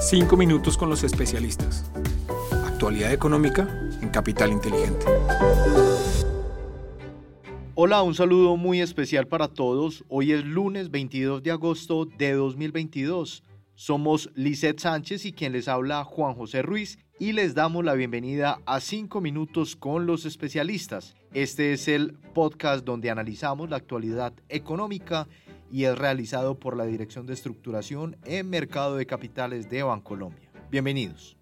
Cinco minutos con los especialistas. Actualidad económica en Capital Inteligente. Hola, un saludo muy especial para todos. Hoy es lunes 22 de agosto de 2022. Somos Lisette Sánchez y quien les habla Juan José Ruiz y les damos la bienvenida a 5 minutos con los especialistas. Este es el podcast donde analizamos la actualidad económica y es realizado por la Dirección de Estructuración en Mercado de Capitales de Bancolombia. Bienvenidos.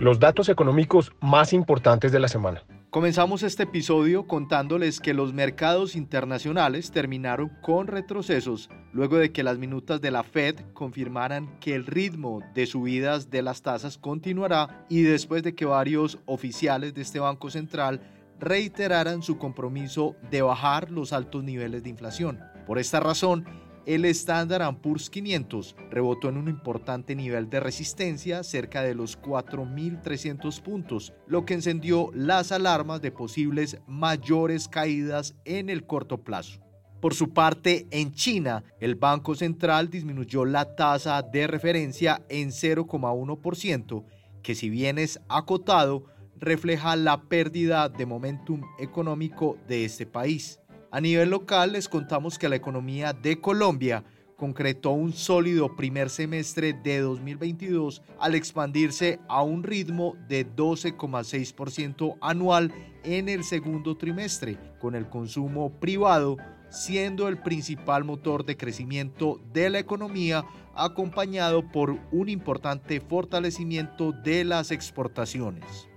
Los datos económicos más importantes de la semana. Comenzamos este episodio contándoles que los mercados internacionales terminaron con retrocesos luego de que las minutas de la Fed confirmaran que el ritmo de subidas de las tasas continuará y después de que varios oficiales de este Banco Central reiteraran su compromiso de bajar los altos niveles de inflación. Por esta razón, el Standard Poor's 500 rebotó en un importante nivel de resistencia cerca de los 4.300 puntos, lo que encendió las alarmas de posibles mayores caídas en el corto plazo. Por su parte, en China, el Banco Central disminuyó la tasa de referencia en 0,1%, que si bien es acotado, refleja la pérdida de momentum económico de este país. A nivel local les contamos que la economía de Colombia concretó un sólido primer semestre de 2022 al expandirse a un ritmo de 12,6% anual en el segundo trimestre, con el consumo privado siendo el principal motor de crecimiento de la economía acompañado por un importante fortalecimiento de las exportaciones.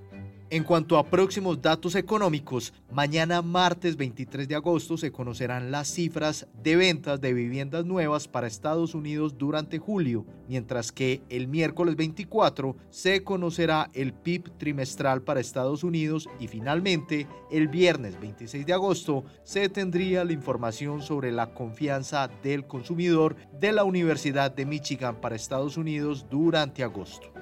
En cuanto a próximos datos económicos, mañana martes 23 de agosto se conocerán las cifras de ventas de viviendas nuevas para Estados Unidos durante julio, mientras que el miércoles 24 se conocerá el PIB trimestral para Estados Unidos y finalmente el viernes 26 de agosto se tendría la información sobre la confianza del consumidor de la Universidad de Michigan para Estados Unidos durante agosto.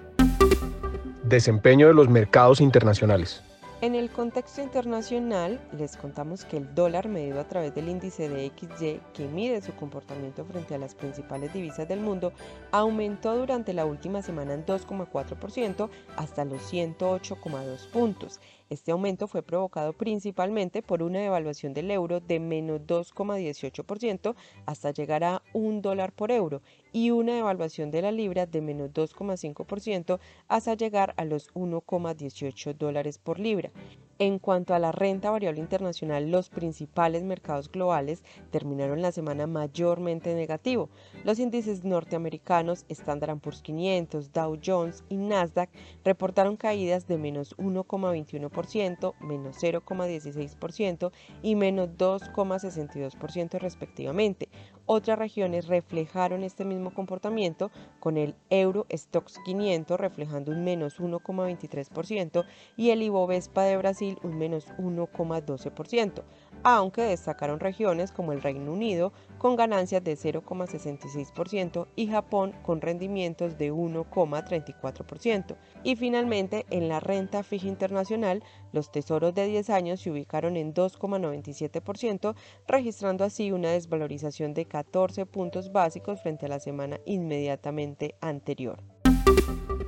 Desempeño de los mercados internacionales. En el contexto internacional, les contamos que el dólar medido a través del índice de XY, que mide su comportamiento frente a las principales divisas del mundo, aumentó durante la última semana en 2,4% hasta los 108,2 puntos. Este aumento fue provocado principalmente por una devaluación del euro de menos 2,18% hasta llegar a un dólar por euro y una devaluación de la libra de menos 2,5% hasta llegar a los 1,18 dólares por libra. En cuanto a la renta variable internacional, los principales mercados globales terminaron la semana mayormente negativo. Los índices norteamericanos, Standard Poor's 500, Dow Jones y Nasdaq reportaron caídas de menos 1,21%, menos 0,16% y menos 2,62% respectivamente. Otras regiones reflejaron este mismo comportamiento, con el Euro Stocks 500 reflejando un menos 1,23% y el Ibovespa de Brasil un menos 1,12%, aunque destacaron regiones como el Reino Unido con ganancias de 0,66% y Japón con rendimientos de 1,34%. Y finalmente, en la renta fija internacional, los tesoros de 10 años se ubicaron en 2,97%, registrando así una desvalorización de 14 puntos básicos frente a la semana inmediatamente anterior.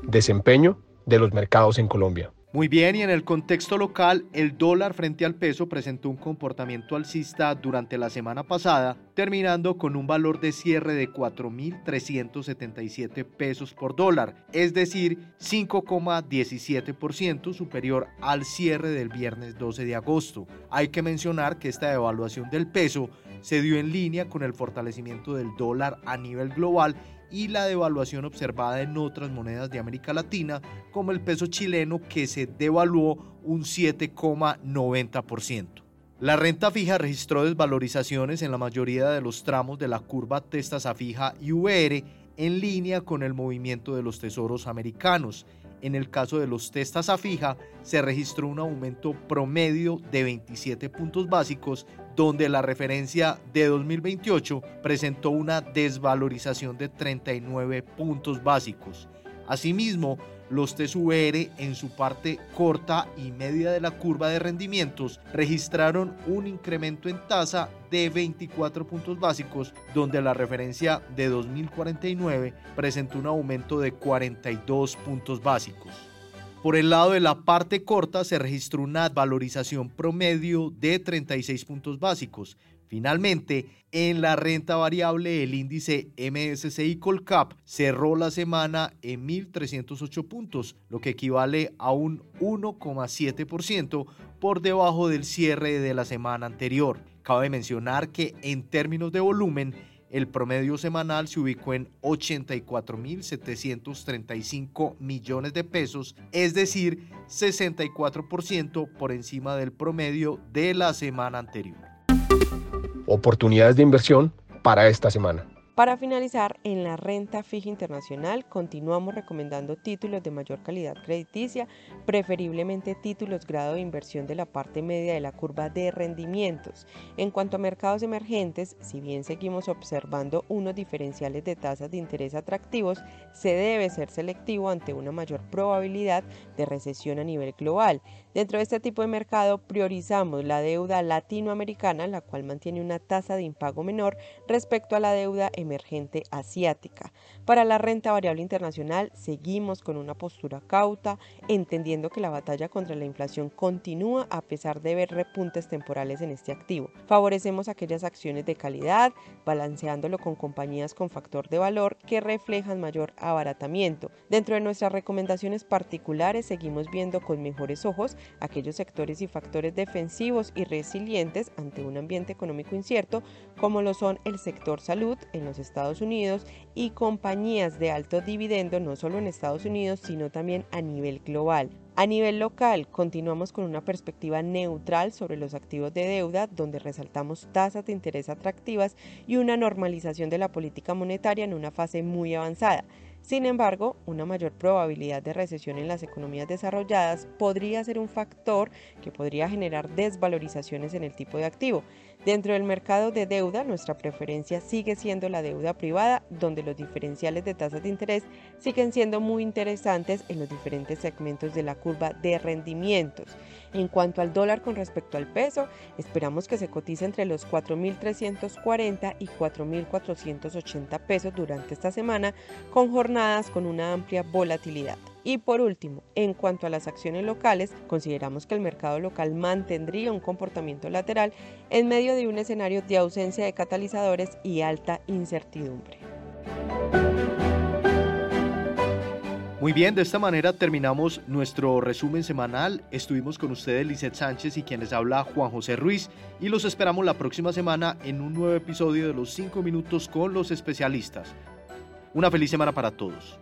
Desempeño de los mercados en Colombia. Muy bien, y en el contexto local, el dólar frente al peso presentó un comportamiento alcista durante la semana pasada, terminando con un valor de cierre de 4.377 pesos por dólar, es decir, 5,17% superior al cierre del viernes 12 de agosto. Hay que mencionar que esta devaluación del peso se dio en línea con el fortalecimiento del dólar a nivel global y la devaluación observada en otras monedas de América Latina, como el peso chileno que se devaluó un 7,90%. La renta fija registró desvalorizaciones en la mayoría de los tramos de la curva testa fija y VR en línea con el movimiento de los tesoros americanos. En el caso de los testas a fija, se registró un aumento promedio de 27 puntos básicos donde la referencia de 2028 presentó una desvalorización de 39 puntos básicos. Asimismo, los TSUR en su parte corta y media de la curva de rendimientos registraron un incremento en tasa de 24 puntos básicos, donde la referencia de 2049 presentó un aumento de 42 puntos básicos. Por el lado de la parte corta se registró una valorización promedio de 36 puntos básicos, Finalmente, en la renta variable, el índice MSCI Colcap cerró la semana en 1.308 puntos, lo que equivale a un 1,7% por debajo del cierre de la semana anterior. Cabe mencionar que en términos de volumen, el promedio semanal se ubicó en 84.735 millones de pesos, es decir, 64% por encima del promedio de la semana anterior oportunidades de inversión para esta semana. Para finalizar, en la renta fija internacional continuamos recomendando títulos de mayor calidad crediticia, preferiblemente títulos grado de inversión de la parte media de la curva de rendimientos. En cuanto a mercados emergentes, si bien seguimos observando unos diferenciales de tasas de interés atractivos, se debe ser selectivo ante una mayor probabilidad de recesión a nivel global. Dentro de este tipo de mercado priorizamos la deuda latinoamericana, la cual mantiene una tasa de impago menor respecto a la deuda emergente asiática. Para la renta variable internacional seguimos con una postura cauta, entendiendo que la batalla contra la inflación continúa a pesar de ver repuntes temporales en este activo. Favorecemos aquellas acciones de calidad, balanceándolo con compañías con factor de valor que reflejan mayor abaratamiento. Dentro de nuestras recomendaciones particulares seguimos viendo con mejores ojos aquellos sectores y factores defensivos y resilientes ante un ambiente económico incierto, como lo son el sector salud en los Estados Unidos y compañías de alto dividendo no solo en Estados Unidos, sino también a nivel global. A nivel local, continuamos con una perspectiva neutral sobre los activos de deuda, donde resaltamos tasas de interés atractivas y una normalización de la política monetaria en una fase muy avanzada. Sin embargo, una mayor probabilidad de recesión en las economías desarrolladas podría ser un factor que podría generar desvalorizaciones en el tipo de activo. Dentro del mercado de deuda, nuestra preferencia sigue siendo la deuda privada, donde los diferenciales de tasas de interés siguen siendo muy interesantes en los diferentes segmentos de la curva de rendimientos. En cuanto al dólar con respecto al peso, esperamos que se cotice entre los 4.340 y 4.480 pesos durante esta semana, con con una amplia volatilidad. Y por último, en cuanto a las acciones locales, consideramos que el mercado local mantendría un comportamiento lateral en medio de un escenario de ausencia de catalizadores y alta incertidumbre. Muy bien, de esta manera terminamos nuestro resumen semanal. Estuvimos con ustedes Lizeth Sánchez y quienes habla Juan José Ruiz y los esperamos la próxima semana en un nuevo episodio de los 5 minutos con los especialistas. Una feliz semana para todos.